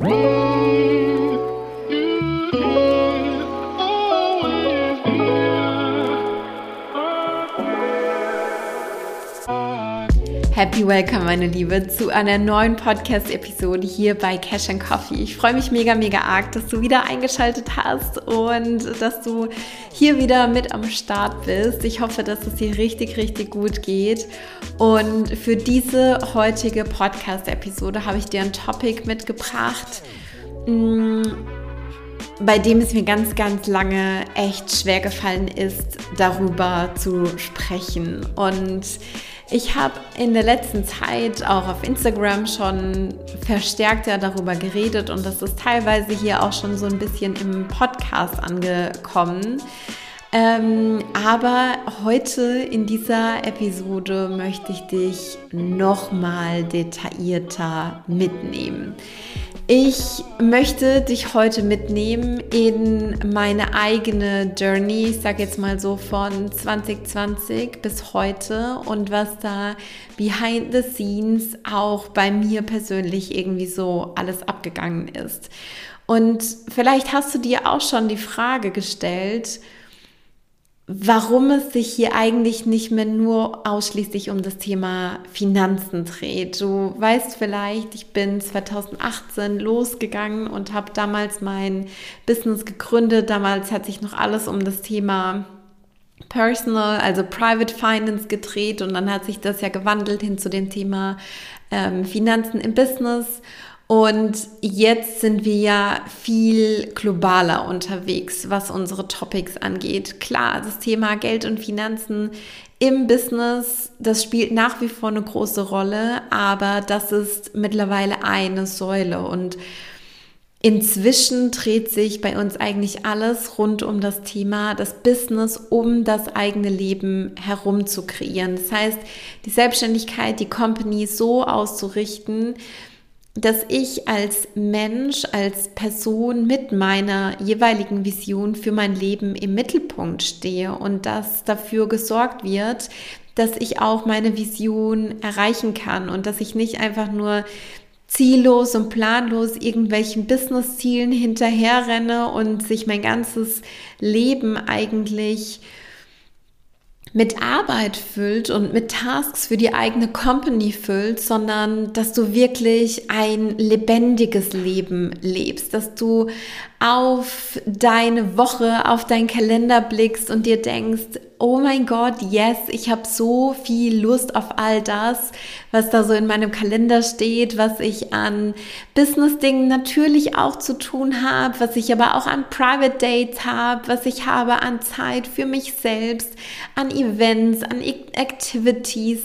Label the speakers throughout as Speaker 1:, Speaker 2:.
Speaker 1: Whoa! Happy Welcome, meine Liebe, zu einer neuen Podcast-Episode hier bei Cash and Coffee. Ich freue mich mega, mega arg, dass du wieder eingeschaltet hast und dass du hier wieder mit am Start bist. Ich hoffe, dass es dir richtig, richtig gut geht. Und für diese heutige Podcast-Episode habe ich dir ein Topic mitgebracht mm, bei dem es mir ganz, ganz lange echt schwer gefallen ist, darüber zu sprechen. Und ich habe in der letzten Zeit auch auf Instagram schon verstärkter darüber geredet und das ist teilweise hier auch schon so ein bisschen im Podcast angekommen. Ähm, aber heute in dieser Episode möchte ich dich nochmal detaillierter mitnehmen. Ich möchte dich heute mitnehmen in meine eigene Journey, ich sage jetzt mal so von 2020 bis heute und was da behind the scenes auch bei mir persönlich irgendwie so alles abgegangen ist. Und vielleicht hast du dir auch schon die Frage gestellt, warum es sich hier eigentlich nicht mehr nur ausschließlich um das Thema Finanzen dreht. Du weißt vielleicht, ich bin 2018 losgegangen und habe damals mein Business gegründet. Damals hat sich noch alles um das Thema Personal, also Private Finance gedreht und dann hat sich das ja gewandelt hin zu dem Thema ähm, Finanzen im Business. Und jetzt sind wir ja viel globaler unterwegs, was unsere Topics angeht. Klar, das Thema Geld und Finanzen im Business, das spielt nach wie vor eine große Rolle, aber das ist mittlerweile eine Säule und Inzwischen dreht sich bei uns eigentlich alles rund um das Thema, das Business, um das eigene Leben herum zu kreieren. Das heißt, die Selbstständigkeit, die Company so auszurichten, dass ich als Mensch, als Person mit meiner jeweiligen Vision für mein Leben im Mittelpunkt stehe und dass dafür gesorgt wird, dass ich auch meine Vision erreichen kann und dass ich nicht einfach nur ziellos und planlos irgendwelchen Business-Zielen hinterherrenne und sich mein ganzes Leben eigentlich mit Arbeit füllt und mit Tasks für die eigene Company füllt, sondern dass du wirklich ein lebendiges Leben lebst, dass du auf deine Woche, auf deinen Kalender blickst und dir denkst, oh mein Gott, yes, ich habe so viel Lust auf all das, was da so in meinem Kalender steht, was ich an Business-Dingen natürlich auch zu tun habe, was ich aber auch an Private Dates habe, was ich habe an Zeit für mich selbst, an Events, an Activities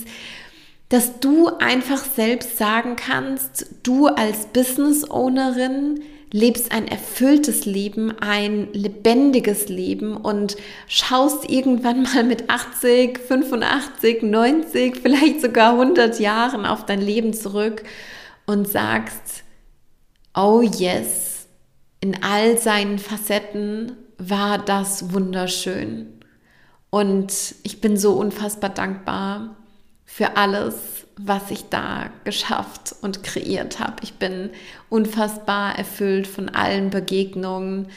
Speaker 1: dass du einfach selbst sagen kannst, du als Business Ownerin lebst ein erfülltes Leben, ein lebendiges Leben und schaust irgendwann mal mit 80, 85, 90, vielleicht sogar 100 Jahren auf dein Leben zurück und sagst, oh yes, in all seinen Facetten war das wunderschön. Und ich bin so unfassbar dankbar für alles, was ich da geschafft und kreiert habe. Ich bin unfassbar erfüllt von allen Begegnungen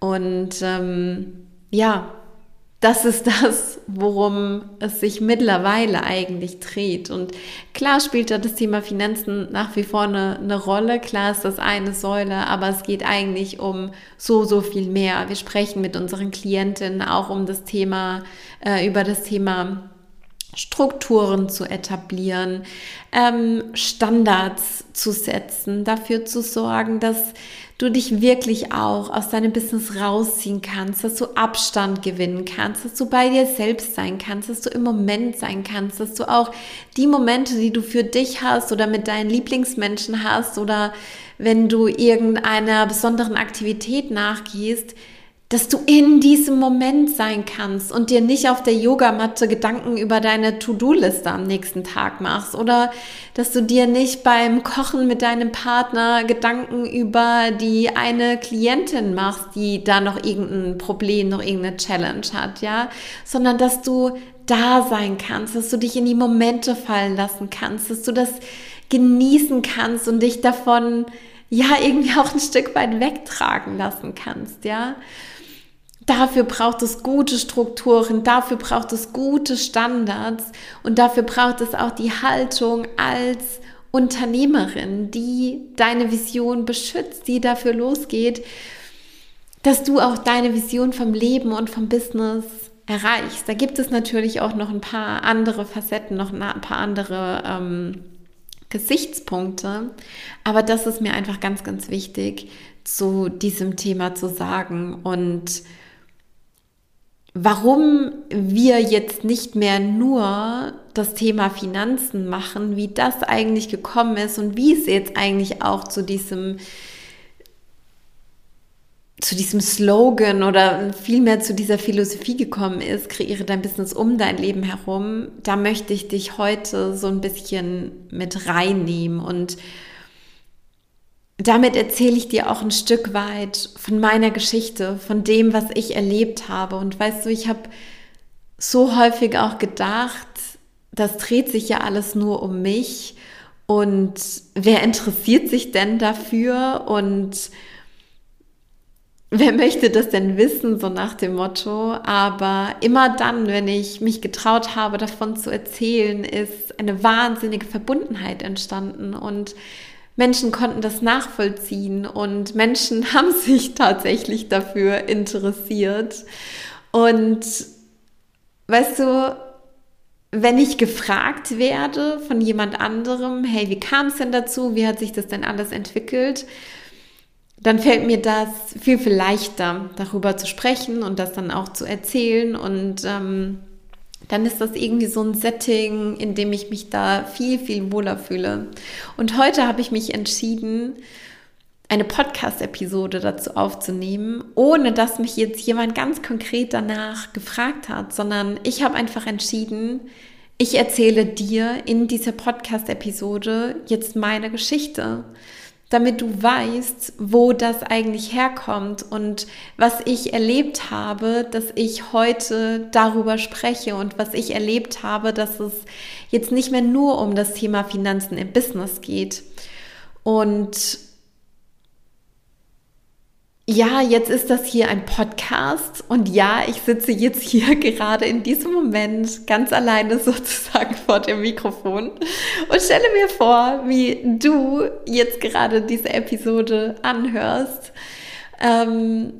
Speaker 1: und ähm, ja, das ist das, worum es sich mittlerweile eigentlich dreht. Und klar spielt da das Thema Finanzen nach wie vor eine, eine, Rolle. Klar ist das eine Säule, aber es geht eigentlich um so, so viel mehr. Wir sprechen mit unseren Klientinnen auch um das Thema, äh, über das Thema Strukturen zu etablieren, ähm, Standards zu setzen, dafür zu sorgen, dass du dich wirklich auch aus deinem Business rausziehen kannst, dass du Abstand gewinnen kannst, dass du bei dir selbst sein kannst, dass du im Moment sein kannst, dass du auch die Momente, die du für dich hast oder mit deinen Lieblingsmenschen hast oder wenn du irgendeiner besonderen Aktivität nachgehst, dass du in diesem Moment sein kannst und dir nicht auf der Yogamatte Gedanken über deine To-Do-Liste am nächsten Tag machst oder dass du dir nicht beim Kochen mit deinem Partner Gedanken über die eine Klientin machst, die da noch irgendein Problem, noch irgendeine Challenge hat, ja, sondern dass du da sein kannst, dass du dich in die Momente fallen lassen kannst, dass du das genießen kannst und dich davon ja irgendwie auch ein Stück weit wegtragen lassen kannst, ja. Dafür braucht es gute Strukturen, dafür braucht es gute Standards und dafür braucht es auch die Haltung als Unternehmerin, die deine Vision beschützt, die dafür losgeht, dass du auch deine Vision vom Leben und vom Business erreichst. Da gibt es natürlich auch noch ein paar andere Facetten, noch ein paar andere ähm, Gesichtspunkte. Aber das ist mir einfach ganz, ganz wichtig, zu diesem Thema zu sagen. Und warum wir jetzt nicht mehr nur das Thema Finanzen machen, wie das eigentlich gekommen ist und wie es jetzt eigentlich auch zu diesem zu diesem Slogan oder vielmehr zu dieser Philosophie gekommen ist, kreiere dein Business um dein Leben herum, da möchte ich dich heute so ein bisschen mit reinnehmen und damit erzähle ich dir auch ein Stück weit von meiner Geschichte, von dem, was ich erlebt habe. Und weißt du, ich habe so häufig auch gedacht, das dreht sich ja alles nur um mich und wer interessiert sich denn dafür und wer möchte das denn wissen, so nach dem Motto. Aber immer dann, wenn ich mich getraut habe, davon zu erzählen, ist eine wahnsinnige Verbundenheit entstanden und Menschen konnten das nachvollziehen und Menschen haben sich tatsächlich dafür interessiert. Und weißt du, wenn ich gefragt werde von jemand anderem, hey, wie kam es denn dazu? Wie hat sich das denn alles entwickelt? dann fällt mir das viel, viel leichter, darüber zu sprechen und das dann auch zu erzählen. Und ähm, dann ist das irgendwie so ein Setting, in dem ich mich da viel, viel wohler fühle. Und heute habe ich mich entschieden, eine Podcast-Episode dazu aufzunehmen, ohne dass mich jetzt jemand ganz konkret danach gefragt hat, sondern ich habe einfach entschieden, ich erzähle dir in dieser Podcast-Episode jetzt meine Geschichte damit du weißt, wo das eigentlich herkommt und was ich erlebt habe, dass ich heute darüber spreche und was ich erlebt habe, dass es jetzt nicht mehr nur um das Thema Finanzen im Business geht. Und ja, jetzt ist das hier ein Podcast und ja, ich sitze jetzt hier gerade in diesem Moment ganz alleine sozusagen vor dem Mikrofon und stelle mir vor, wie du jetzt gerade diese Episode anhörst. Ähm,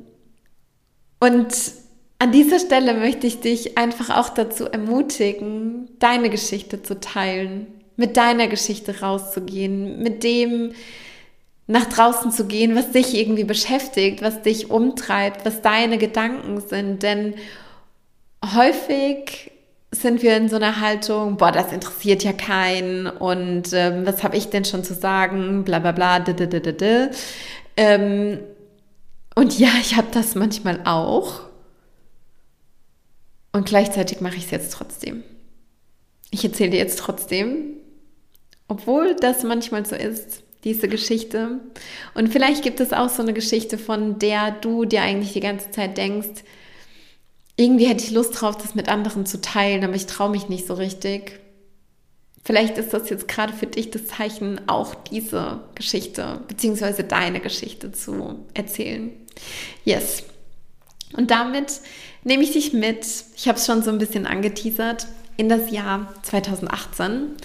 Speaker 1: und an dieser Stelle möchte ich dich einfach auch dazu ermutigen, deine Geschichte zu teilen, mit deiner Geschichte rauszugehen, mit dem, nach draußen zu gehen, was dich irgendwie beschäftigt, was dich umtreibt, was deine Gedanken sind. Denn häufig sind wir in so einer Haltung, boah, das interessiert ja keinen und ähm, was habe ich denn schon zu sagen, bla bla bla, d -d -d -d -d. Ähm, und ja, ich habe das manchmal auch. Und gleichzeitig mache ich es jetzt trotzdem. Ich erzähle dir jetzt trotzdem, obwohl das manchmal so ist, diese Geschichte. Und vielleicht gibt es auch so eine Geschichte, von der du dir eigentlich die ganze Zeit denkst, irgendwie hätte ich Lust drauf, das mit anderen zu teilen, aber ich traue mich nicht so richtig. Vielleicht ist das jetzt gerade für dich das Zeichen, auch diese Geschichte beziehungsweise deine Geschichte zu erzählen. Yes. Und damit nehme ich dich mit, ich habe es schon so ein bisschen angeteasert, in das Jahr 2018.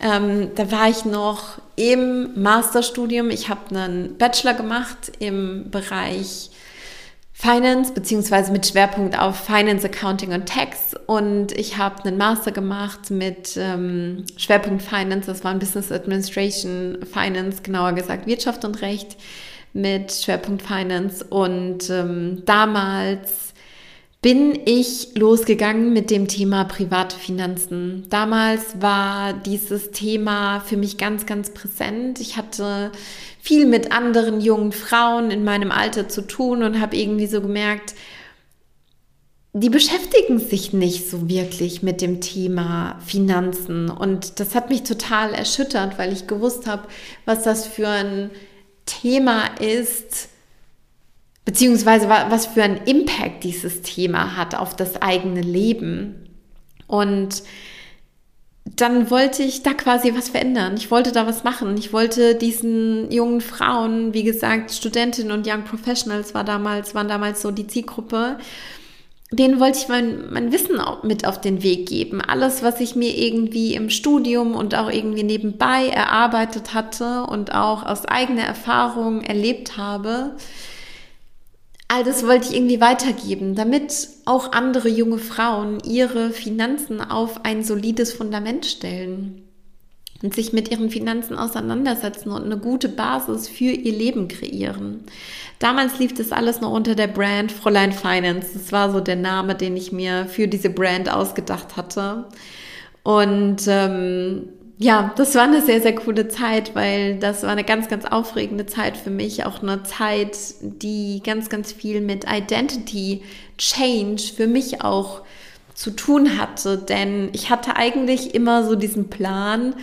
Speaker 1: Ähm, da war ich noch im Masterstudium. Ich habe einen Bachelor gemacht im Bereich Finance, beziehungsweise mit Schwerpunkt auf Finance, Accounting und Tax. Und ich habe einen Master gemacht mit ähm, Schwerpunkt Finance, das war ein Business Administration, Finance, genauer gesagt Wirtschaft und Recht mit Schwerpunkt Finance. Und ähm, damals bin ich losgegangen mit dem Thema private Finanzen. Damals war dieses Thema für mich ganz, ganz präsent. Ich hatte viel mit anderen jungen Frauen in meinem Alter zu tun und habe irgendwie so gemerkt, die beschäftigen sich nicht so wirklich mit dem Thema Finanzen. Und das hat mich total erschüttert, weil ich gewusst habe, was das für ein Thema ist, beziehungsweise was für einen Impact dieses Thema hat auf das eigene Leben. Und dann wollte ich da quasi was verändern. Ich wollte da was machen. Ich wollte diesen jungen Frauen, wie gesagt, Studentinnen und Young Professionals war damals, waren damals so die Zielgruppe, denen wollte ich mein, mein Wissen mit auf den Weg geben. Alles, was ich mir irgendwie im Studium und auch irgendwie nebenbei erarbeitet hatte und auch aus eigener Erfahrung erlebt habe, all das wollte ich irgendwie weitergeben, damit auch andere junge Frauen ihre Finanzen auf ein solides Fundament stellen und sich mit ihren Finanzen auseinandersetzen und eine gute Basis für ihr Leben kreieren. Damals lief das alles noch unter der Brand Fräulein Finance. Das war so der Name, den ich mir für diese Brand ausgedacht hatte. Und ähm, ja, das war eine sehr, sehr coole Zeit, weil das war eine ganz, ganz aufregende Zeit für mich. Auch eine Zeit, die ganz, ganz viel mit Identity Change für mich auch zu tun hatte. Denn ich hatte eigentlich immer so diesen Plan,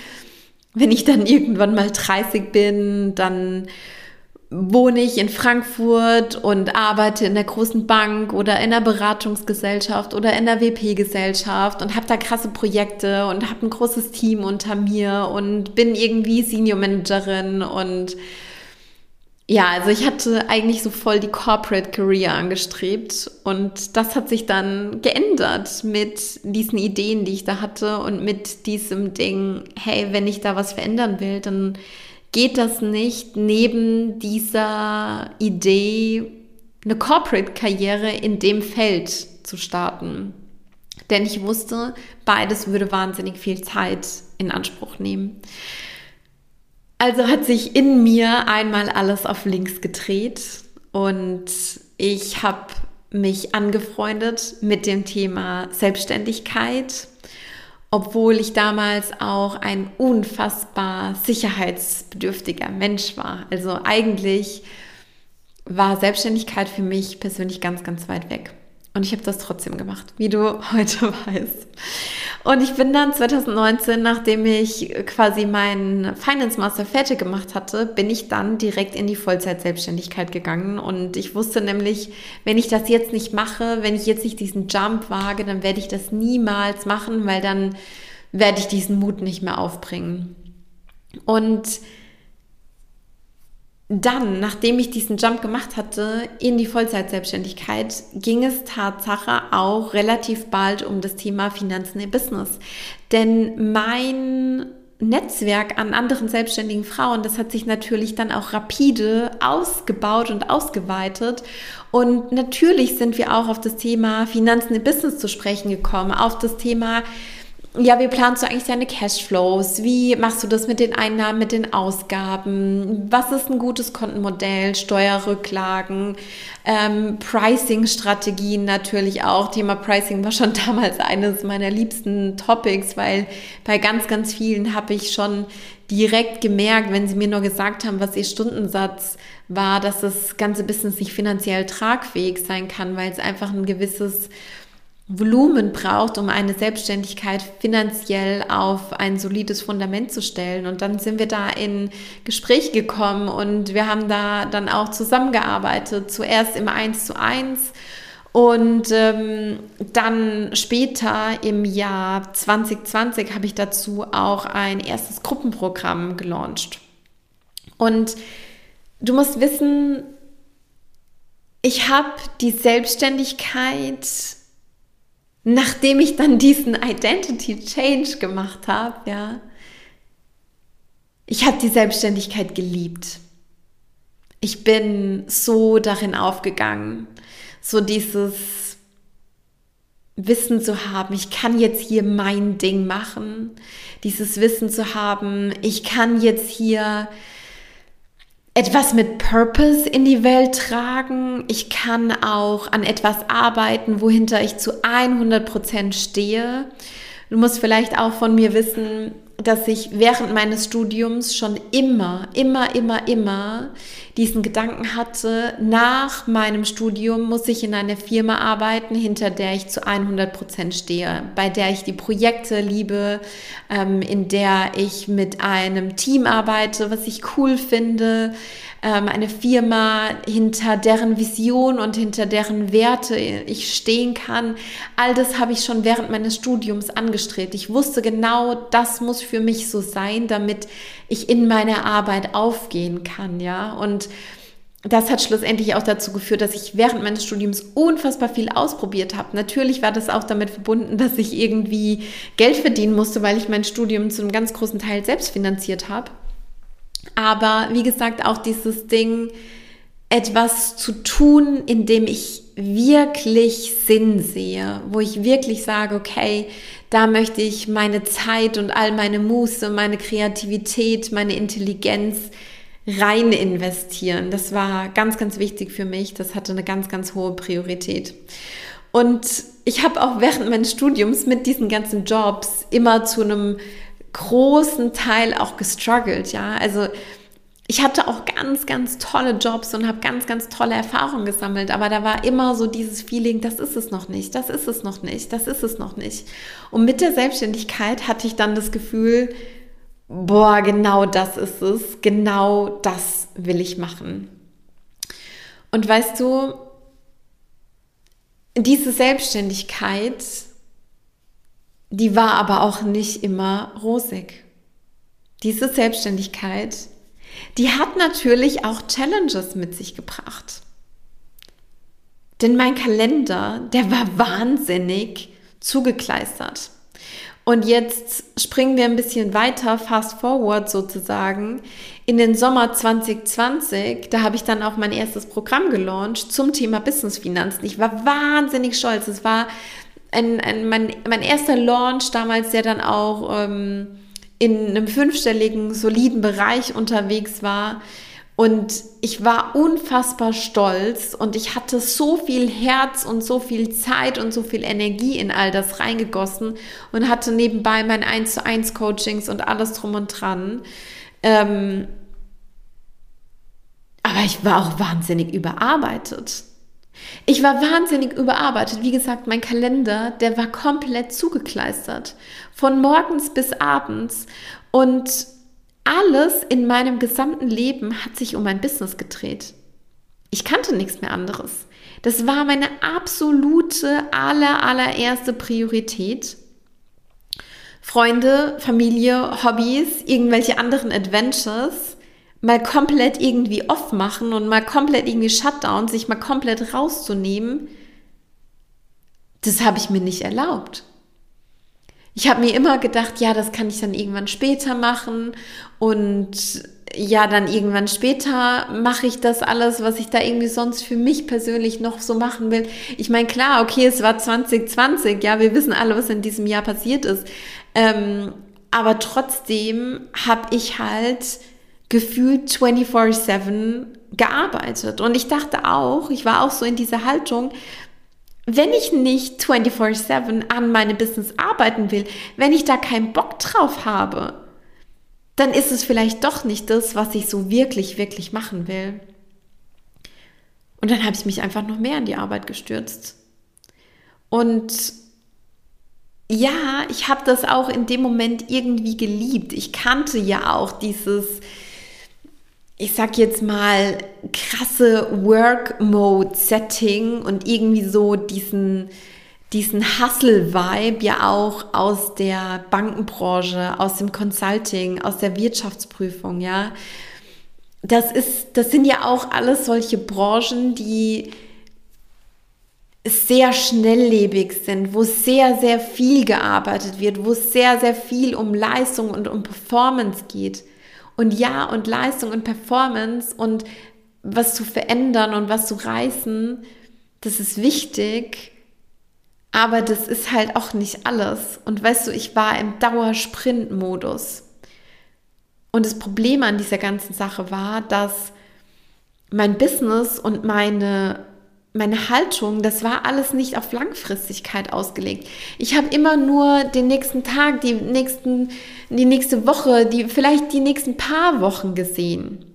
Speaker 1: wenn ich dann irgendwann mal 30 bin, dann wohne ich in Frankfurt und arbeite in der großen Bank oder in der Beratungsgesellschaft oder in der WP-Gesellschaft und habe da krasse Projekte und habe ein großes Team unter mir und bin irgendwie Senior Managerin und ja, also ich hatte eigentlich so voll die Corporate Career angestrebt und das hat sich dann geändert mit diesen Ideen, die ich da hatte und mit diesem Ding, hey, wenn ich da was verändern will, dann geht das nicht neben dieser Idee, eine Corporate-Karriere in dem Feld zu starten. Denn ich wusste, beides würde wahnsinnig viel Zeit in Anspruch nehmen. Also hat sich in mir einmal alles auf links gedreht und ich habe mich angefreundet mit dem Thema Selbstständigkeit obwohl ich damals auch ein unfassbar sicherheitsbedürftiger Mensch war. Also eigentlich war Selbstständigkeit für mich persönlich ganz, ganz weit weg. Und ich habe das trotzdem gemacht, wie du heute weißt. Und ich bin dann 2019, nachdem ich quasi meinen Finance Master fertig gemacht hatte, bin ich dann direkt in die Vollzeit-Selbstständigkeit gegangen. Und ich wusste nämlich, wenn ich das jetzt nicht mache, wenn ich jetzt nicht diesen Jump wage, dann werde ich das niemals machen, weil dann werde ich diesen Mut nicht mehr aufbringen. Und dann, nachdem ich diesen Jump gemacht hatte in die Vollzeitselbstständigkeit, ging es Tatsache auch relativ bald um das Thema Finanzen im Business. Denn mein Netzwerk an anderen selbstständigen Frauen, das hat sich natürlich dann auch rapide ausgebaut und ausgeweitet. Und natürlich sind wir auch auf das Thema Finanzen im Business zu sprechen gekommen, auf das Thema ja, wie planst du eigentlich deine Cashflows? Wie machst du das mit den Einnahmen, mit den Ausgaben? Was ist ein gutes Kontenmodell? Steuerrücklagen, ähm, Pricing-Strategien natürlich auch. Thema Pricing war schon damals eines meiner liebsten Topics, weil bei ganz, ganz vielen habe ich schon direkt gemerkt, wenn sie mir nur gesagt haben, was ihr Stundensatz war, dass das ganze Business nicht finanziell tragfähig sein kann, weil es einfach ein gewisses Volumen braucht, um eine Selbstständigkeit finanziell auf ein solides Fundament zu stellen. Und dann sind wir da in Gespräch gekommen und wir haben da dann auch zusammengearbeitet, zuerst im Eins zu eins und ähm, dann später im Jahr 2020 habe ich dazu auch ein erstes Gruppenprogramm gelauncht. Und du musst wissen, ich habe die Selbstständigkeit nachdem ich dann diesen Identity Change gemacht habe, ja, ich habe die Selbstständigkeit geliebt. Ich bin so darin aufgegangen, so dieses Wissen zu haben, ich kann jetzt hier mein Ding machen, dieses Wissen zu haben, ich kann jetzt hier etwas mit Purpose in die Welt tragen. Ich kann auch an etwas arbeiten, wohinter ich zu 100 Prozent stehe. Du musst vielleicht auch von mir wissen, dass ich während meines Studiums schon immer, immer, immer, immer diesen Gedanken hatte, nach meinem Studium muss ich in einer Firma arbeiten, hinter der ich zu 100 Prozent stehe, bei der ich die Projekte liebe, ähm, in der ich mit einem Team arbeite, was ich cool finde, ähm, eine Firma, hinter deren Vision und hinter deren Werte ich stehen kann. All das habe ich schon während meines Studiums angestrebt. Ich wusste genau, das muss für mich so sein, damit ich in meiner Arbeit aufgehen kann, ja. Und das hat schlussendlich auch dazu geführt, dass ich während meines Studiums unfassbar viel ausprobiert habe. Natürlich war das auch damit verbunden, dass ich irgendwie Geld verdienen musste, weil ich mein Studium zu einem ganz großen Teil selbst finanziert habe. Aber wie gesagt, auch dieses Ding, etwas zu tun, in dem ich wirklich Sinn sehe, wo ich wirklich sage, okay, da möchte ich meine Zeit und all meine Muße, meine Kreativität, meine Intelligenz rein investieren. Das war ganz, ganz wichtig für mich. Das hatte eine ganz, ganz hohe Priorität. Und ich habe auch während meines Studiums mit diesen ganzen Jobs immer zu einem großen Teil auch gestruggelt, ja. Also ich hatte auch ganz, ganz tolle Jobs und habe ganz, ganz tolle Erfahrungen gesammelt, aber da war immer so dieses Feeling, das ist es noch nicht, das ist es noch nicht, das ist es noch nicht. Und mit der Selbstständigkeit hatte ich dann das Gefühl, boah, genau das ist es, genau das will ich machen. Und weißt du, diese Selbstständigkeit, die war aber auch nicht immer rosig. Diese Selbstständigkeit, die hat natürlich auch Challenges mit sich gebracht. Denn mein Kalender, der war wahnsinnig zugekleistert. Und jetzt springen wir ein bisschen weiter, fast forward sozusagen, in den Sommer 2020. Da habe ich dann auch mein erstes Programm gelauncht zum Thema Businessfinanzen. Ich war wahnsinnig stolz. Es war ein, ein, mein, mein erster Launch damals, der dann auch ähm, in einem fünfstelligen, soliden Bereich unterwegs war. Und ich war unfassbar stolz und ich hatte so viel Herz und so viel Zeit und so viel Energie in all das reingegossen und hatte nebenbei mein 1 zu 1 Coachings und alles drum und dran. Ähm aber ich war auch wahnsinnig überarbeitet. Ich war wahnsinnig überarbeitet. Wie gesagt, mein Kalender, der war komplett zugekleistert. Von morgens bis abends. Und alles in meinem gesamten Leben hat sich um mein Business gedreht. Ich kannte nichts mehr anderes. Das war meine absolute aller, allererste Priorität. Freunde, Familie, Hobbys, irgendwelche anderen Adventures mal komplett irgendwie off machen und mal komplett irgendwie Shutdown, sich mal komplett rauszunehmen, das habe ich mir nicht erlaubt ich habe mir immer gedacht, ja, das kann ich dann irgendwann später machen und ja, dann irgendwann später mache ich das alles, was ich da irgendwie sonst für mich persönlich noch so machen will. Ich meine, klar, okay, es war 2020, ja, wir wissen alle, was in diesem Jahr passiert ist. Ähm, aber trotzdem habe ich halt gefühlt 24/7 gearbeitet. Und ich dachte auch, ich war auch so in dieser Haltung, wenn ich nicht 24/7 an meinem Business arbeiten will, wenn ich da keinen Bock drauf habe, dann ist es vielleicht doch nicht das, was ich so wirklich, wirklich machen will. Und dann habe ich mich einfach noch mehr in die Arbeit gestürzt. Und ja, ich habe das auch in dem Moment irgendwie geliebt. Ich kannte ja auch dieses, ich sag jetzt mal, krasse Work-Mode-Setting und irgendwie so diesen, diesen Hustle-Vibe ja auch aus der Bankenbranche, aus dem Consulting, aus der Wirtschaftsprüfung, ja. Das ist, das sind ja auch alles solche Branchen, die sehr schnelllebig sind, wo sehr, sehr viel gearbeitet wird, wo sehr, sehr viel um Leistung und um Performance geht. Und ja, und Leistung und Performance und was zu verändern und was zu reißen, das ist wichtig. Aber das ist halt auch nicht alles. Und weißt du, ich war im Dauersprint-Modus. Und das Problem an dieser ganzen Sache war, dass mein Business und meine meine Haltung, das war alles nicht auf Langfristigkeit ausgelegt. Ich habe immer nur den nächsten Tag, die nächsten, die nächste Woche, die vielleicht die nächsten paar Wochen gesehen.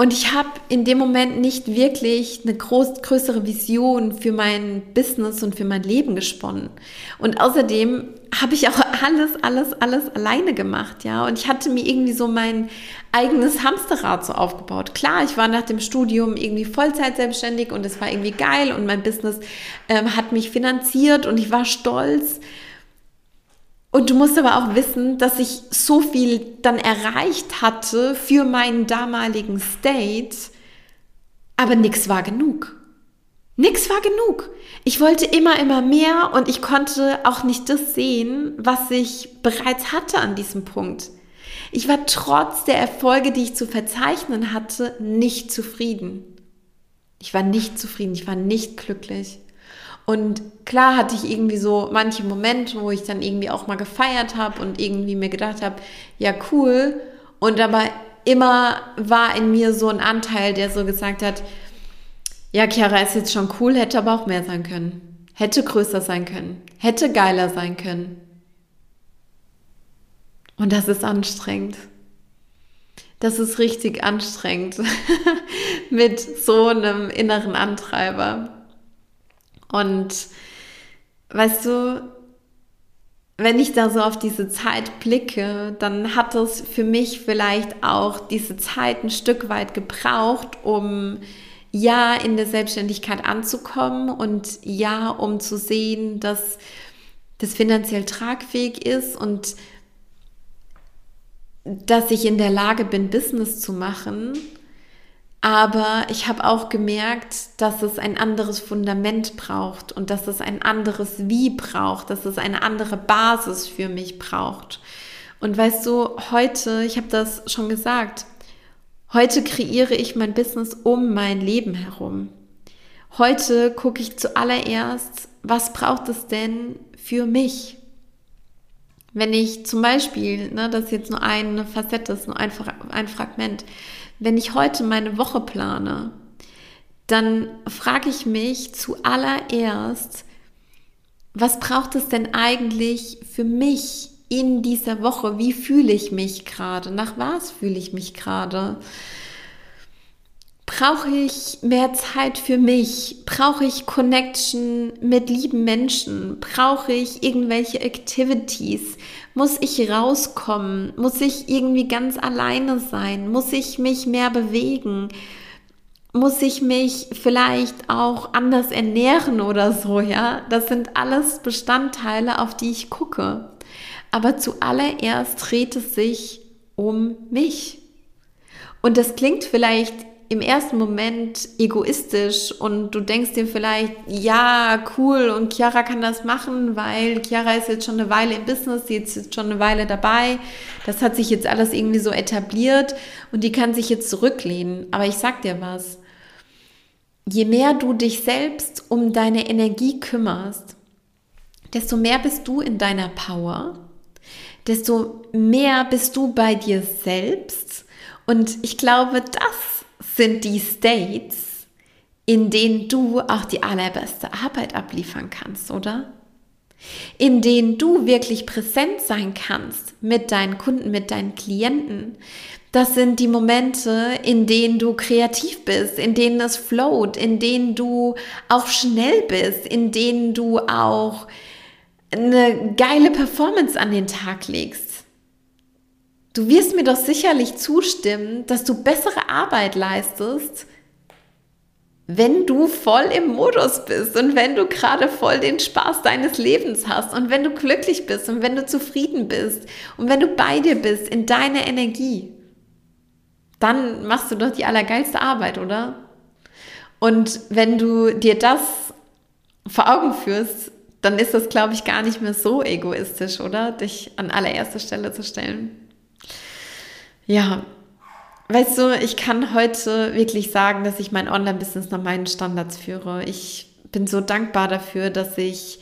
Speaker 1: Und ich habe in dem Moment nicht wirklich eine groß, größere Vision für mein Business und für mein Leben gesponnen. Und außerdem habe ich auch alles, alles, alles alleine gemacht, ja. Und ich hatte mir irgendwie so mein eigenes Hamsterrad so aufgebaut. Klar, ich war nach dem Studium irgendwie Vollzeit selbstständig und es war irgendwie geil und mein Business ähm, hat mich finanziert und ich war stolz. Und du musst aber auch wissen, dass ich so viel dann erreicht hatte für meinen damaligen State, aber nichts war genug. Nix war genug. Ich wollte immer, immer mehr und ich konnte auch nicht das sehen, was ich bereits hatte an diesem Punkt. Ich war trotz der Erfolge, die ich zu verzeichnen hatte, nicht zufrieden. Ich war nicht zufrieden, ich war nicht glücklich. Und klar hatte ich irgendwie so manche Momente, wo ich dann irgendwie auch mal gefeiert habe und irgendwie mir gedacht habe, ja cool. Und aber immer war in mir so ein Anteil, der so gesagt hat, ja, Chiara ist jetzt schon cool, hätte aber auch mehr sein können. Hätte größer sein können. Hätte geiler sein können. Und das ist anstrengend. Das ist richtig anstrengend mit so einem inneren Antreiber. Und weißt du, wenn ich da so auf diese Zeit blicke, dann hat es für mich vielleicht auch diese Zeit ein Stück weit gebraucht, um ja in der Selbstständigkeit anzukommen und ja, um zu sehen, dass das finanziell tragfähig ist und dass ich in der Lage bin, Business zu machen aber ich habe auch gemerkt, dass es ein anderes Fundament braucht und dass es ein anderes Wie braucht, dass es eine andere Basis für mich braucht. Und weißt du, heute, ich habe das schon gesagt, heute kreiere ich mein Business um mein Leben herum. Heute gucke ich zuallererst, was braucht es denn für mich? Wenn ich zum Beispiel, ne, das ist jetzt nur eine Facette, ist nur ein, ein Fragment, wenn ich heute meine Woche plane, dann frage ich mich zuallererst, was braucht es denn eigentlich für mich in dieser Woche? Wie fühle ich mich gerade? Nach was fühle ich mich gerade? Brauche ich mehr Zeit für mich? Brauche ich Connection mit lieben Menschen? Brauche ich irgendwelche Activities? Muss ich rauskommen? Muss ich irgendwie ganz alleine sein? Muss ich mich mehr bewegen? Muss ich mich vielleicht auch anders ernähren oder so, ja? Das sind alles Bestandteile, auf die ich gucke. Aber zuallererst dreht es sich um mich. Und das klingt vielleicht im ersten Moment egoistisch und du denkst dir vielleicht, ja, cool und Chiara kann das machen, weil Chiara ist jetzt schon eine Weile im Business, die ist jetzt schon eine Weile dabei. Das hat sich jetzt alles irgendwie so etabliert und die kann sich jetzt zurücklehnen. Aber ich sag dir was. Je mehr du dich selbst um deine Energie kümmerst, desto mehr bist du in deiner Power, desto mehr bist du bei dir selbst. Und ich glaube, das sind die States, in denen du auch die allerbeste Arbeit abliefern kannst, oder? In denen du wirklich präsent sein kannst mit deinen Kunden, mit deinen Klienten. Das sind die Momente, in denen du kreativ bist, in denen es float, in denen du auch schnell bist, in denen du auch eine geile Performance an den Tag legst. Du wirst mir doch sicherlich zustimmen, dass du bessere Arbeit leistest, wenn du voll im Modus bist und wenn du gerade voll den Spaß deines Lebens hast und wenn du glücklich bist und wenn du zufrieden bist und wenn du bei dir bist in deiner Energie, dann machst du doch die allergeilste Arbeit, oder? Und wenn du dir das vor Augen führst, dann ist das, glaube ich, gar nicht mehr so egoistisch, oder? Dich an allererster Stelle zu stellen. Ja, weißt du, ich kann heute wirklich sagen, dass ich mein Online-Business nach meinen Standards führe. Ich bin so dankbar dafür, dass ich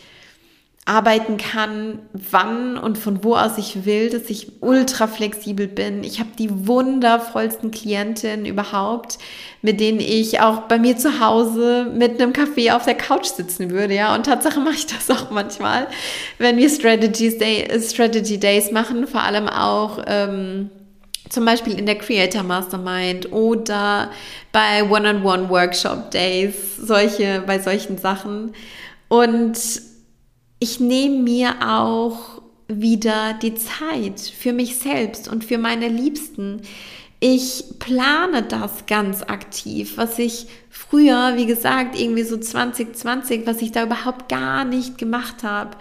Speaker 1: arbeiten kann, wann und von wo aus ich will, dass ich ultra flexibel bin. Ich habe die wundervollsten Klientinnen überhaupt, mit denen ich auch bei mir zu Hause mit einem Kaffee auf der Couch sitzen würde, ja. Und Tatsache mache ich das auch manchmal, wenn wir Strategies Day, Strategy Days machen, vor allem auch ähm, zum Beispiel in der Creator Mastermind oder bei One-on-One Workshop Days, solche, bei solchen Sachen. Und ich nehme mir auch wieder die Zeit für mich selbst und für meine Liebsten. Ich plane das ganz aktiv, was ich früher, wie gesagt, irgendwie so 2020, was ich da überhaupt gar nicht gemacht habe.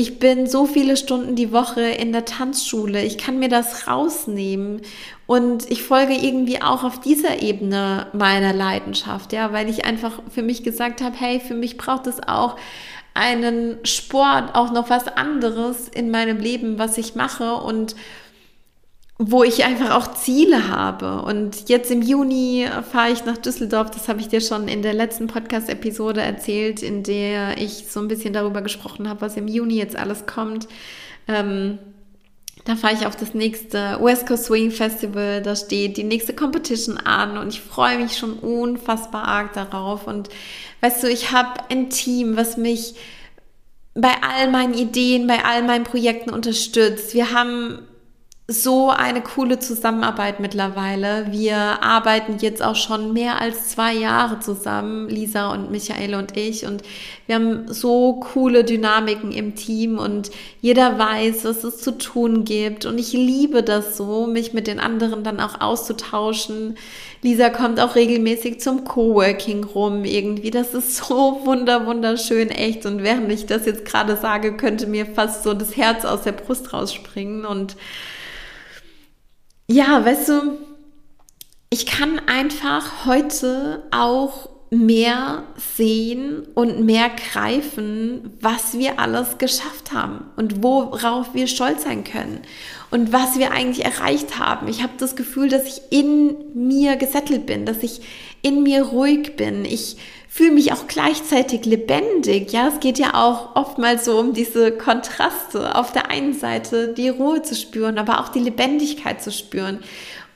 Speaker 1: Ich bin so viele Stunden die Woche in der Tanzschule. Ich kann mir das rausnehmen und ich folge irgendwie auch auf dieser Ebene meiner Leidenschaft, ja, weil ich einfach für mich gesagt habe, hey, für mich braucht es auch einen Sport, auch noch was anderes in meinem Leben, was ich mache und wo ich einfach auch Ziele habe. Und jetzt im Juni fahre ich nach Düsseldorf. Das habe ich dir schon in der letzten Podcast-Episode erzählt, in der ich so ein bisschen darüber gesprochen habe, was im Juni jetzt alles kommt. Ähm, da fahre ich auf das nächste West Coast Swing Festival. Da steht die nächste Competition an und ich freue mich schon unfassbar arg darauf. Und weißt du, ich habe ein Team, was mich bei all meinen Ideen, bei all meinen Projekten unterstützt. Wir haben so eine coole Zusammenarbeit mittlerweile. Wir arbeiten jetzt auch schon mehr als zwei Jahre zusammen, Lisa und Michael und ich. Und wir haben so coole Dynamiken im Team und jeder weiß, was es zu tun gibt. Und ich liebe das so, mich mit den anderen dann auch auszutauschen. Lisa kommt auch regelmäßig zum Coworking rum irgendwie. Das ist so wunder, wunderschön, echt. Und während ich das jetzt gerade sage, könnte mir fast so das Herz aus der Brust rausspringen und ja, weißt du, ich kann einfach heute auch mehr sehen und mehr greifen, was wir alles geschafft haben und worauf wir stolz sein können und was wir eigentlich erreicht haben. Ich habe das Gefühl, dass ich in mir gesettelt bin, dass ich in mir ruhig bin. Ich fühle mich auch gleichzeitig lebendig. Ja, es geht ja auch oftmals so um diese Kontraste. Auf der einen Seite die Ruhe zu spüren, aber auch die Lebendigkeit zu spüren.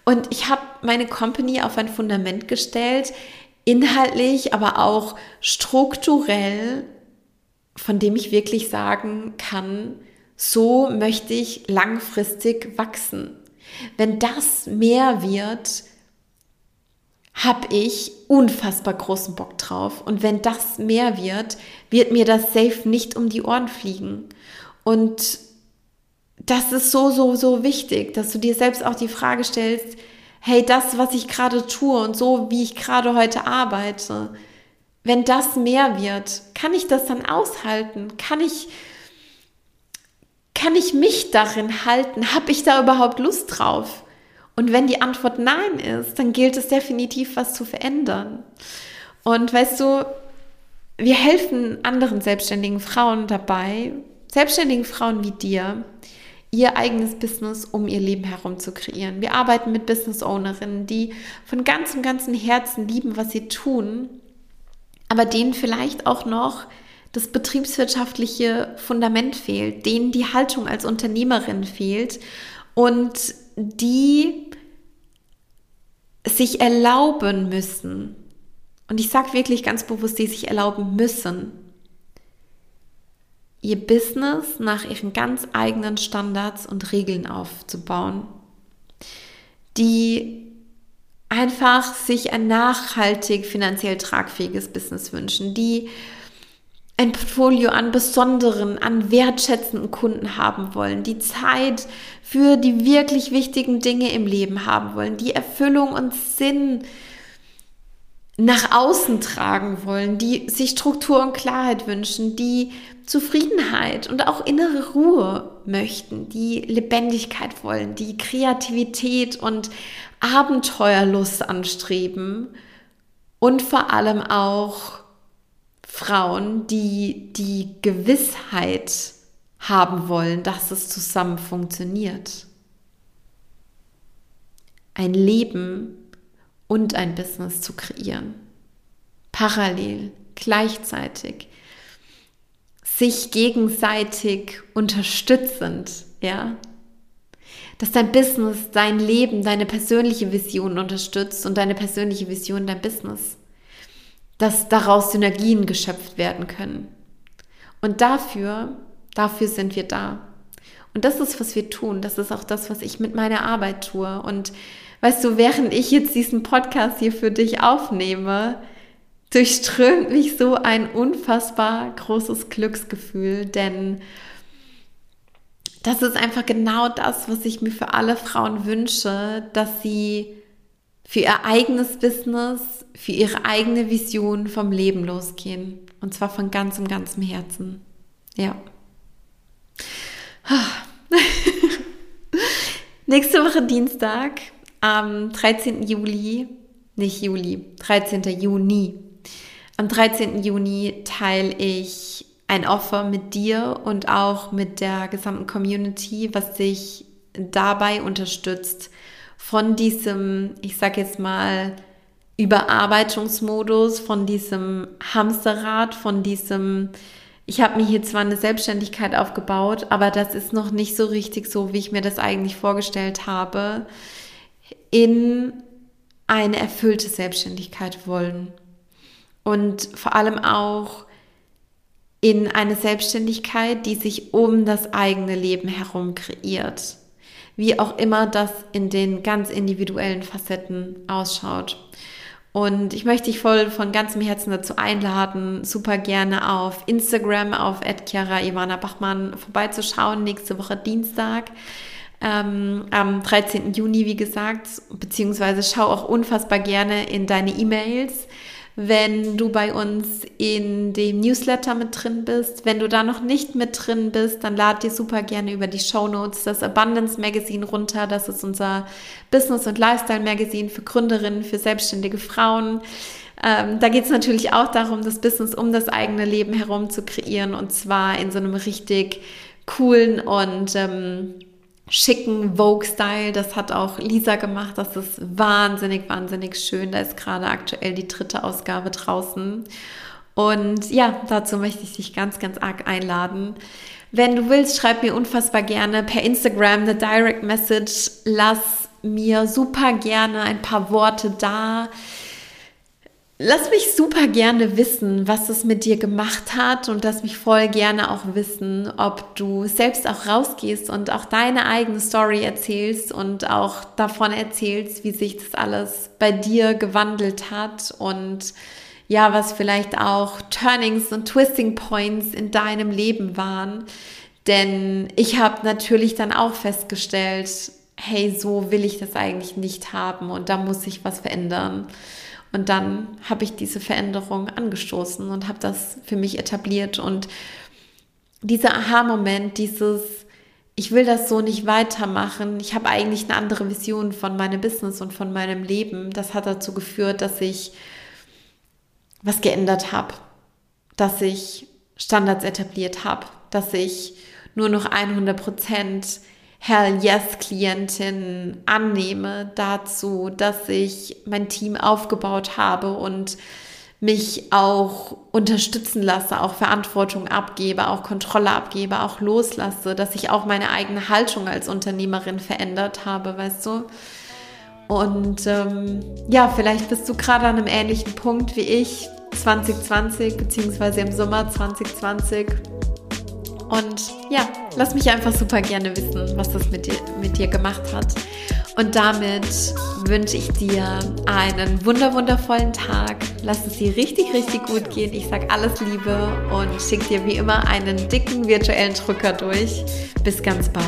Speaker 1: Und ich habe meine Company auf ein Fundament gestellt, inhaltlich, aber auch strukturell, von dem ich wirklich sagen kann, so möchte ich langfristig wachsen. Wenn das mehr wird, habe ich unfassbar großen Bock drauf. Und wenn das mehr wird, wird mir das safe nicht um die Ohren fliegen. Und das ist so, so, so wichtig, dass du dir selbst auch die Frage stellst, hey, das, was ich gerade tue und so, wie ich gerade heute arbeite, wenn das mehr wird, kann ich das dann aushalten? Kann ich, kann ich mich darin halten? Habe ich da überhaupt Lust drauf? Und wenn die Antwort Nein ist, dann gilt es definitiv, was zu verändern. Und weißt du, wir helfen anderen selbstständigen Frauen dabei, selbstständigen Frauen wie dir, ihr eigenes Business um ihr Leben herum zu kreieren. Wir arbeiten mit Business Ownerinnen, die von ganzem, ganzem Herzen lieben, was sie tun, aber denen vielleicht auch noch das betriebswirtschaftliche Fundament fehlt, denen die Haltung als Unternehmerin fehlt und die sich erlauben müssen, und ich sage wirklich ganz bewusst, die sich erlauben müssen, ihr Business nach ihren ganz eigenen Standards und Regeln aufzubauen, die einfach sich ein nachhaltig finanziell tragfähiges Business wünschen, die ein Portfolio an besonderen, an wertschätzenden Kunden haben wollen, die Zeit für die wirklich wichtigen Dinge im Leben haben wollen, die Erfüllung und Sinn nach außen tragen wollen, die sich Struktur und Klarheit wünschen, die Zufriedenheit und auch innere Ruhe möchten, die Lebendigkeit wollen, die Kreativität und Abenteuerlust anstreben und vor allem auch Frauen, die die Gewissheit haben wollen, dass es zusammen funktioniert. Ein Leben und ein Business zu kreieren. Parallel, gleichzeitig, sich gegenseitig unterstützend, ja. Dass dein Business dein Leben, deine persönliche Vision unterstützt und deine persönliche Vision dein Business dass daraus Synergien geschöpft werden können. Und dafür, dafür sind wir da. Und das ist, was wir tun. Das ist auch das, was ich mit meiner Arbeit tue. Und weißt du, während ich jetzt diesen Podcast hier für dich aufnehme, durchströmt mich so ein unfassbar großes Glücksgefühl, denn das ist einfach genau das, was ich mir für alle Frauen wünsche, dass sie für ihr eigenes Business, für ihre eigene Vision vom Leben losgehen. Und zwar von ganzem, ganzem Herzen. Ja. Nächste Woche Dienstag, am 13. Juli, nicht Juli, 13. Juni. Am 13. Juni teile ich ein Offer mit dir und auch mit der gesamten Community, was dich dabei unterstützt, von diesem, ich sag jetzt mal, Überarbeitungsmodus, von diesem Hamsterrad, von diesem, ich habe mir hier zwar eine Selbstständigkeit aufgebaut, aber das ist noch nicht so richtig so, wie ich mir das eigentlich vorgestellt habe, in eine erfüllte Selbstständigkeit wollen. Und vor allem auch in eine Selbstständigkeit, die sich um das eigene Leben herum kreiert. Wie auch immer das in den ganz individuellen Facetten ausschaut. Und ich möchte dich voll von ganzem Herzen dazu einladen, super gerne auf Instagram, auf Chiara Ivana Bachmann vorbeizuschauen, nächste Woche Dienstag. Ähm, am 13. Juni, wie gesagt, beziehungsweise schau auch unfassbar gerne in deine E-Mails wenn du bei uns in dem Newsletter mit drin bist. Wenn du da noch nicht mit drin bist, dann lad dir super gerne über die Show Notes das Abundance Magazine runter. Das ist unser Business- und Lifestyle-Magazin für Gründerinnen, für selbstständige Frauen. Ähm, da geht es natürlich auch darum, das Business um das eigene Leben herum zu kreieren und zwar in so einem richtig coolen und ähm, schicken Vogue-Style. Das hat auch Lisa gemacht. Das ist wahnsinnig, wahnsinnig schön. Da ist gerade aktuell die dritte Ausgabe draußen. Und ja, dazu möchte ich dich ganz, ganz arg einladen. Wenn du willst, schreib mir unfassbar gerne per Instagram eine Direct Message. Lass mir super gerne ein paar Worte da Lass mich super gerne wissen, was es mit dir gemacht hat und lass mich voll gerne auch wissen, ob du selbst auch rausgehst und auch deine eigene Story erzählst und auch davon erzählst, wie sich das alles bei dir gewandelt hat und ja, was vielleicht auch Turnings und Twisting Points in deinem Leben waren. Denn ich habe natürlich dann auch festgestellt, hey, so will ich das eigentlich nicht haben und da muss sich was verändern. Und dann habe ich diese Veränderung angestoßen und habe das für mich etabliert. Und dieser Aha-Moment, dieses, ich will das so nicht weitermachen, ich habe eigentlich eine andere Vision von meinem Business und von meinem Leben, das hat dazu geführt, dass ich was geändert habe, dass ich Standards etabliert habe, dass ich nur noch 100 Prozent Hell Yes Klientin annehme dazu, dass ich mein Team aufgebaut habe und mich auch unterstützen lasse, auch Verantwortung abgebe, auch Kontrolle abgebe, auch loslasse, dass ich auch meine eigene Haltung als Unternehmerin verändert habe, weißt du? Und ähm, ja, vielleicht bist du gerade an einem ähnlichen Punkt wie ich, 2020 beziehungsweise im Sommer 2020 und ja, Lass mich einfach super gerne wissen, was das mit dir, mit dir gemacht hat. Und damit wünsche ich dir einen wunderwundervollen Tag. Lass es dir richtig, richtig gut gehen. Ich sag alles Liebe und schicke dir wie immer einen dicken virtuellen Drücker durch. Bis ganz bald.